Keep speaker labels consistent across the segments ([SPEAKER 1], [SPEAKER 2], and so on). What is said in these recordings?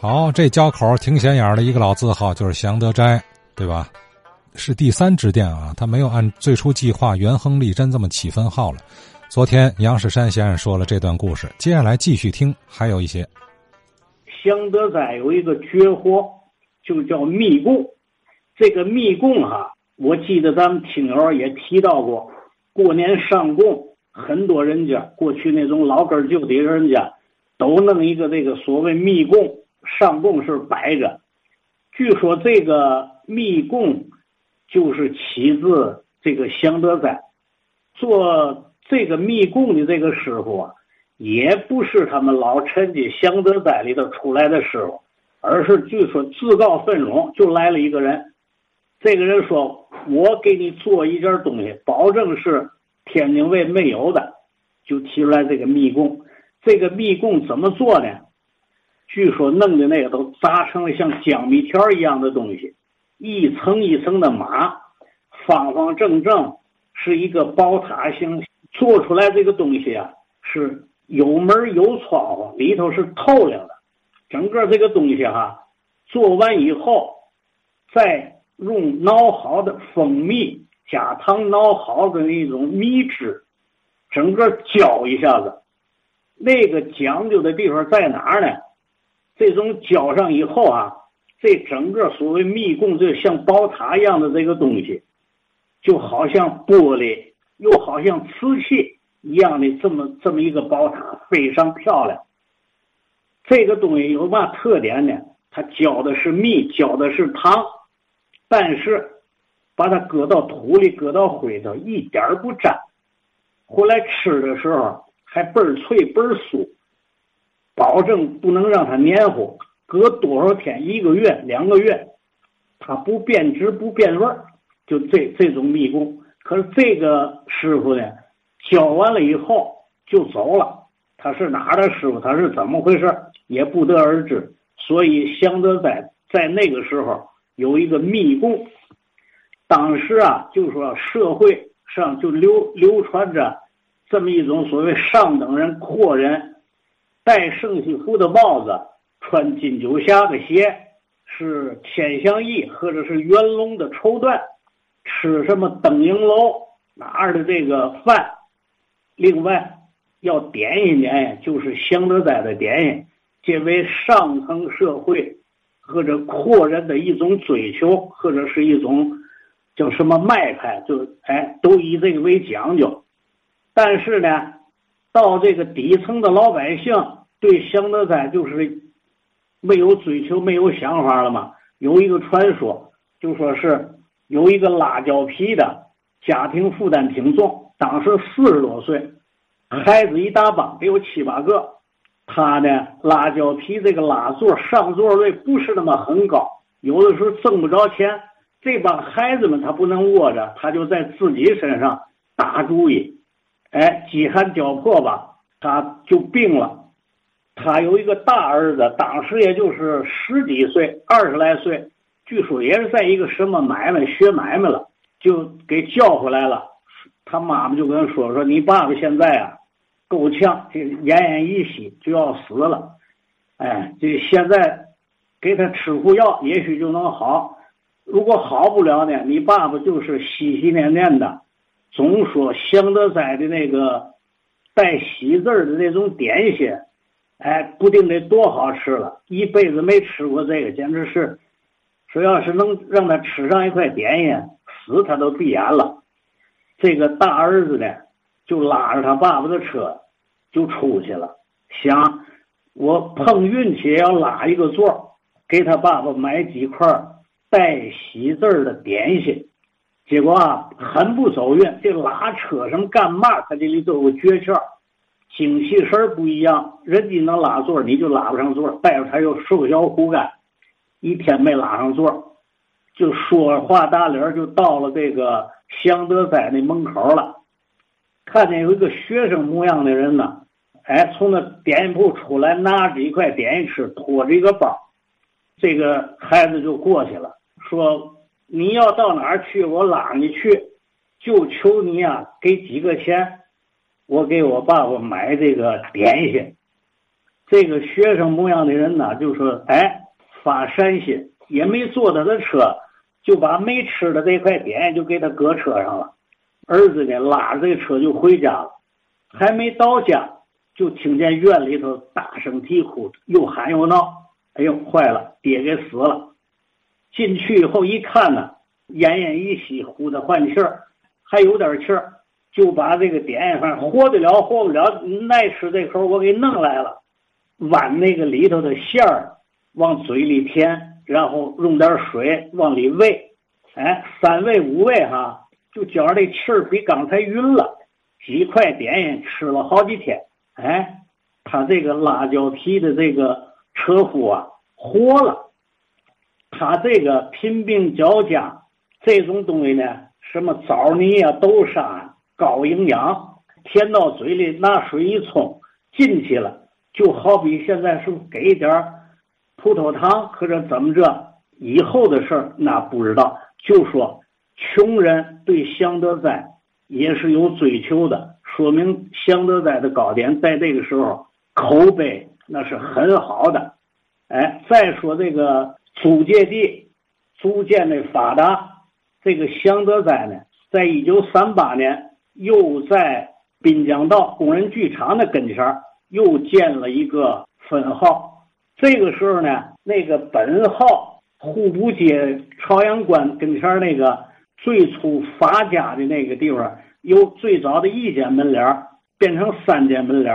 [SPEAKER 1] 好，这交口挺显眼的一个老字号就是祥德斋，对吧？是第三支店啊，他没有按最初计划元亨利贞这么起分号了。昨天杨世山先生说了这段故事，接下来继续听，还有一些。
[SPEAKER 2] 祥德斋有一个绝活，就叫密供。这个密供哈，我记得咱们听友也提到过，过年上供，很多人家过去那种老根旧底人家，都弄一个这个所谓密供。上供是摆着，据说这个密供就是起自这个祥德斋，做这个密供的这个师傅啊，也不是他们老陈家祥德斋里头出来的师傅，而是据说自告奋勇就来了一个人，这个人说：“我给你做一件东西，保证是天津卫没有的。”就提出来这个密供，这个密供怎么做呢？据说弄的那个都扎成了像江米条一样的东西，一层一层的码，方方正正，是一个宝塔形。做出来这个东西啊，是有门有窗户，里头是透亮的。整个这个东西哈，做完以后，再用熬好的蜂蜜加糖熬好的那种蜜汁，整个浇一下子。那个讲究的地方在哪呢？这种浇上以后啊，这整个所谓密供，这像宝塔一样的这个东西，就好像玻璃，又好像瓷器一样的这么这么一个宝塔，非常漂亮。这个东西有嘛特点呢？它浇的是蜜，浇的是糖，但是把它搁到土里，搁到灰头，一点不沾。回来吃的时候还倍儿脆，倍儿酥。保证不能让它黏糊，隔多少天，一个月、两个月，它不变质不变味儿，就这这种密供。可是这个师傅呢，教完了以后就走了，他是哪儿的师傅？他是怎么回事？也不得而知。所以祥德在在那个时候有一个密供，当时啊，就说社会上就流流传着这么一种所谓上等人、阔人。戴圣西服的帽子，穿金九侠的鞋，是天香翼或者是元龙的绸缎，吃什么登营楼拿的这个饭，另外要点心点心，就是祥德斋的点心，这为上层社会或者阔人的一种追求，或者是一种叫什么卖派，就哎都以这个为讲究。但是呢，到这个底层的老百姓。对祥德斋就是没有追求、没有想法了嘛？有一个传说，就说是有一个辣椒皮的家庭负担挺重，当时四十多岁，孩子一大帮，得有七八个。他呢，辣椒皮这个拉座上座率不是那么很高，有的时候挣不着钱。这帮孩子们他不能窝着，他就在自己身上打主意。哎，饥寒交迫吧，他就病了。他有一个大儿子，当时也就是十几岁，二十来岁，据说也是在一个什么买卖学买卖了，就给叫回来了。他妈妈就跟他说：“说你爸爸现在啊，够呛，这奄奄一息就要死了。哎，这现在给他吃副药，也许就能好。如果好不了呢，你爸爸就是心心念念的，总说祥德斋的那个带喜字的那种点心。”哎，不定得多好吃了，一辈子没吃过这个，简直是，说要是能让他吃上一块点心，死他都闭眼了。这个大儿子呢，就拉着他爸爸的车，就出去了，想我碰运气要拉一个座，给他爸爸买几块带喜字的点心。结果啊，很不走运，这拉车上干嘛？他这里都有诀窍。精气神不一样，人家能拉座，你就拉不上座。带着他又瘦小骨干，一天没拉上座，就说话打理就到了这个祥德斋那门口了。看见有一个学生模样的人呢，哎，从那点心铺出来，拿着一块点心吃，拖着一个包。这个孩子就过去了，说：“你要到哪儿去，我拉你去，就求你啊，给几个钱。”我给我爸爸买这个点心，这个学生模样的人呢，就说：“哎，发善心，也没坐他的车，就把没吃的这块点就给他搁车上了。儿子呢，拉着这车就回家了。还没到家，就听见院里头大声啼哭，又喊又闹。哎呦，坏了，爹给死了！进去以后一看呢，奄奄一息，呼的换气儿，还有点气儿，就把这个点反正活得了，活不了，爱吃这口我给弄来了。”碗那个里头的馅儿，往嘴里填，然后用点水往里喂，哎，三喂五喂哈，就觉着这气儿比刚才匀了。几块点心吃了好几天，哎，他这个辣椒皮的这个车夫啊活了。他这个贫病交加，这种东西呢，什么枣泥啊、豆沙，高营养，填到嘴里拿水一冲进去了。就好比现在是不给点葡萄糖或者怎么着，以后的事儿那不知道。就说穷人对香德斋也是有追求的，说明香德斋的糕点在这个时候口碑那是很好的。哎，再说这个租界地逐渐的发达，这个香德斋呢，在一九三八年又在滨江道工人剧场的跟前。又建了一个分号，这个时候呢，那个本号户部街朝阳关跟前那个最初发家的那个地方，由最早的一间门脸变成三间门脸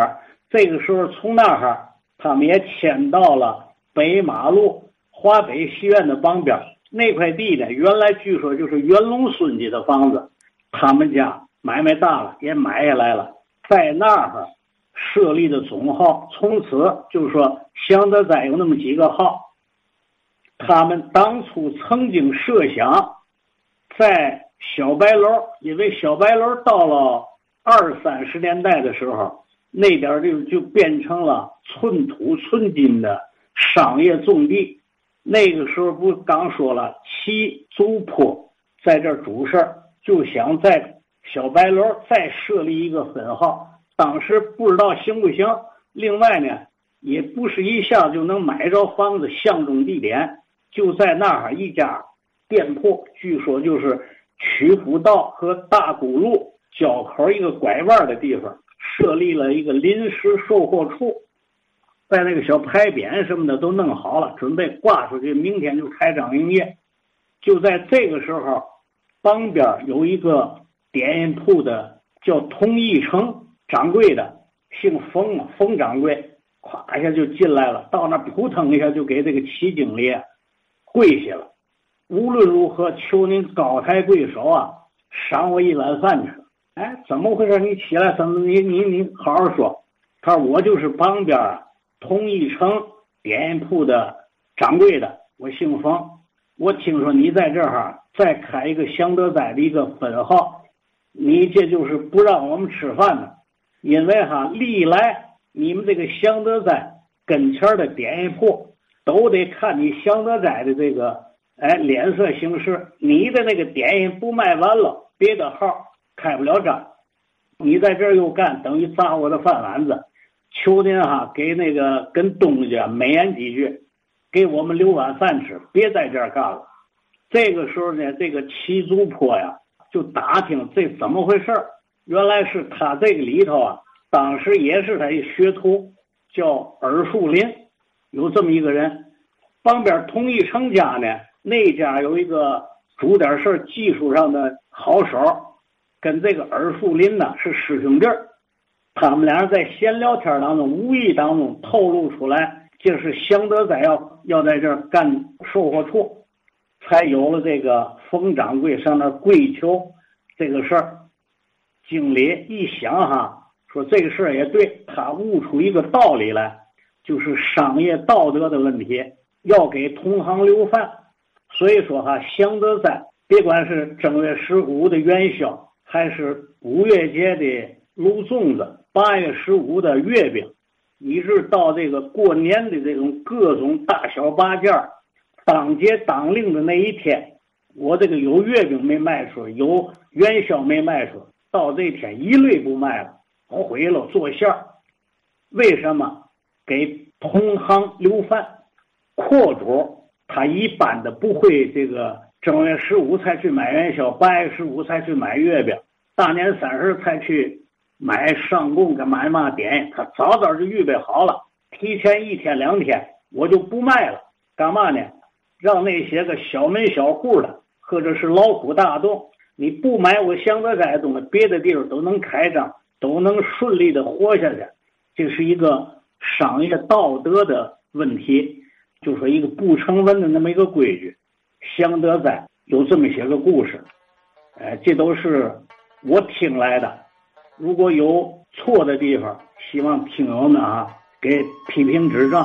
[SPEAKER 2] 这个时候从那哈，他们也迁到了北马路华北戏院的旁边那块地呢。原来据说就是袁隆孙家的房子，他们家买卖大了，也买下来了，在那儿。设立的总号，从此就是说，祥德斋有那么几个号。他们当初曾经设想，在小白楼，因为小白楼到了二三十年代的时候，那点就就变成了寸土寸金的商业重地。那个时候不刚说了，七族坡在这主事，就想在小白楼再设立一个分号。当时不知道行不行，另外呢，也不是一下就能买着房子，相中地点就在那儿一家店铺，据说就是曲阜道和大沽路交口一个拐弯的地方设立了一个临时售货处，在那个小牌匾什么的都弄好了，准备挂出去，明天就开张营业。就在这个时候，旁边有一个点铺的叫佟义成。掌柜的姓冯，冯掌柜，咵一下就进来了，到那扑腾一下就给这个齐经理跪下了。无论如何，求您高抬贵手啊，赏我一碗饭吃。哎，怎么回事？你起来，怎么你你你好好说。他说我就是旁边同一城点铺的掌柜的，我姓冯。我听说你在这儿再开一个祥德斋的一个分号，你这就是不让我们吃饭呢。因为哈，历来你们这个祥德斋跟前的点心铺都得看你祥德斋的这个哎脸色行事。你的那个点心不卖完了，别的号开不了张。你在这儿又干，等于砸我的饭碗子。求您哈，给那个跟东家美言几句，给我们留碗饭吃，别在这儿干了。这个时候呢，这个七族坡呀，就打听这怎么回事。原来是他这个里头啊，当时也是他一学徒，叫耳树林，有这么一个人。旁边同一成家呢，那家有一个主点事技术上的好手，跟这个耳树林呢是师兄弟。他们俩人在闲聊天当中，无意当中透露出来，就是祥德斋要要在这儿干售货处，才有了这个冯掌柜上那跪求这个事儿。经理一想哈，说这个事儿也对，他悟出一个道理来，就是商业道德的问题，要给同行留饭。所以说哈，祥德斋别管是正月十五的元宵，还是五月节的卤粽子，八月十五的月饼，一直到这个过年的这种各种大小八件儿，当节当令的那一天，我这个有月饼没卖出，有元宵没卖出。到这天一律不卖了，毁了做馅儿。为什么？给同行留饭，阔主他一般的不会这个正月十五才去买元宵，八月十五才去买月饼，大年三十才去买上供跟买嘛点，他早早就预备好了，提前一天两天我就不卖了，干嘛呢？让那些个小门小户的或者是劳苦大众，你不买我祥德斋东西，别的地方都能开张，都能顺利的活下去，这是一个。商业道德的问题，就说一个不成文的那么一个规矩，祥德斋有这么些个故事，哎，这都是我听来的。如果有错的地方，希望听友们啊给批评指正。